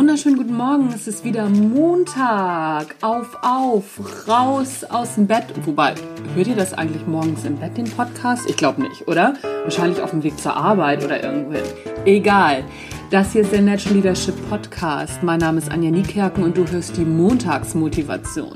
Morgen, es ist wieder Montag. Auf, auf, raus aus dem Bett. Wobei, hört ihr das eigentlich morgens im Bett, den Podcast? Ich glaube nicht, oder? Wahrscheinlich auf dem Weg zur Arbeit oder irgendwohin. Egal. Das hier ist der Natural Leadership Podcast. Mein Name ist Anja Niekerken und du hörst die Montagsmotivation.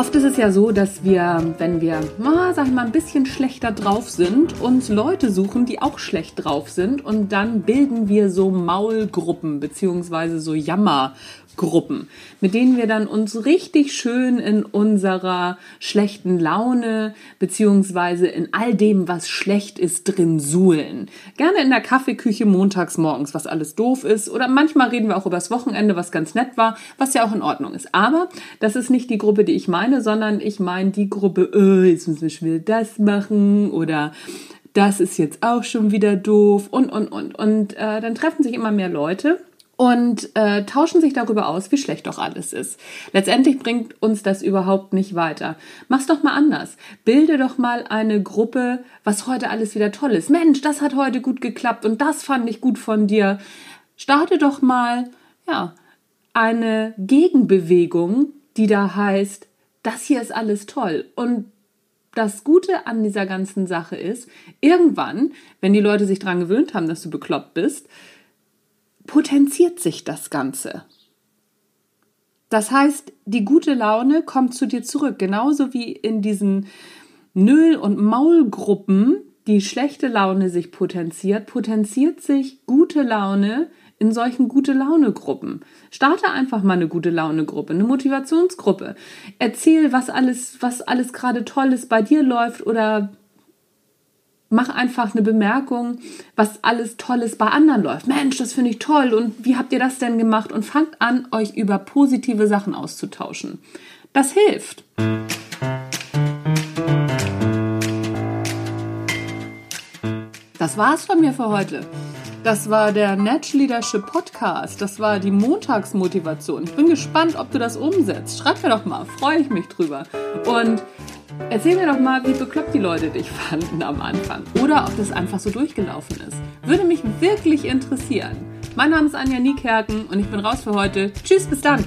Oft ist es ja so, dass wir, wenn wir, na, sag ich mal, ein bisschen schlechter drauf sind, uns Leute suchen, die auch schlecht drauf sind und dann bilden wir so Maulgruppen beziehungsweise so Jammer Gruppen, mit denen wir dann uns richtig schön in unserer schlechten Laune beziehungsweise in all dem, was schlecht ist, drin suhlen. Gerne in der Kaffeeküche montags morgens, was alles doof ist. Oder manchmal reden wir auch übers Wochenende, was ganz nett war, was ja auch in Ordnung ist. Aber das ist nicht die Gruppe, die ich meine, sondern ich meine die Gruppe, oh, jetzt müssen wir schon wieder das machen oder das ist jetzt auch schon wieder doof und, und, und. Und äh, dann treffen sich immer mehr Leute und äh, tauschen sich darüber aus, wie schlecht doch alles ist. Letztendlich bringt uns das überhaupt nicht weiter. Mach's doch mal anders. Bilde doch mal eine Gruppe, was heute alles wieder toll ist. Mensch, das hat heute gut geklappt und das fand ich gut von dir. Starte doch mal, ja, eine Gegenbewegung, die da heißt, das hier ist alles toll. Und das Gute an dieser ganzen Sache ist, irgendwann, wenn die Leute sich dran gewöhnt haben, dass du bekloppt bist, potenziert sich das Ganze. Das heißt, die gute Laune kommt zu dir zurück, genauso wie in diesen Nöl- und Maulgruppen die schlechte Laune sich potenziert, potenziert sich gute Laune in solchen gute Laune Gruppen. Starte einfach mal eine gute Laune Gruppe, eine Motivationsgruppe. Erzähl, was alles, was alles gerade Tolles bei dir läuft oder mach einfach eine Bemerkung, was alles Tolles bei anderen läuft. Mensch, das finde ich toll und wie habt ihr das denn gemacht? Und fangt an, euch über positive Sachen auszutauschen. Das hilft. Das war's von mir für heute. Das war der Natural Leadership Podcast. Das war die Montagsmotivation. Ich bin gespannt, ob du das umsetzt. Schreib mir doch mal, freue ich mich drüber. Und Erzähl mir doch mal, wie bekloppt die Leute dich fanden am Anfang oder ob das einfach so durchgelaufen ist. Würde mich wirklich interessieren. Mein Name ist Anja Niekerken und ich bin raus für heute. Tschüss, bis dann!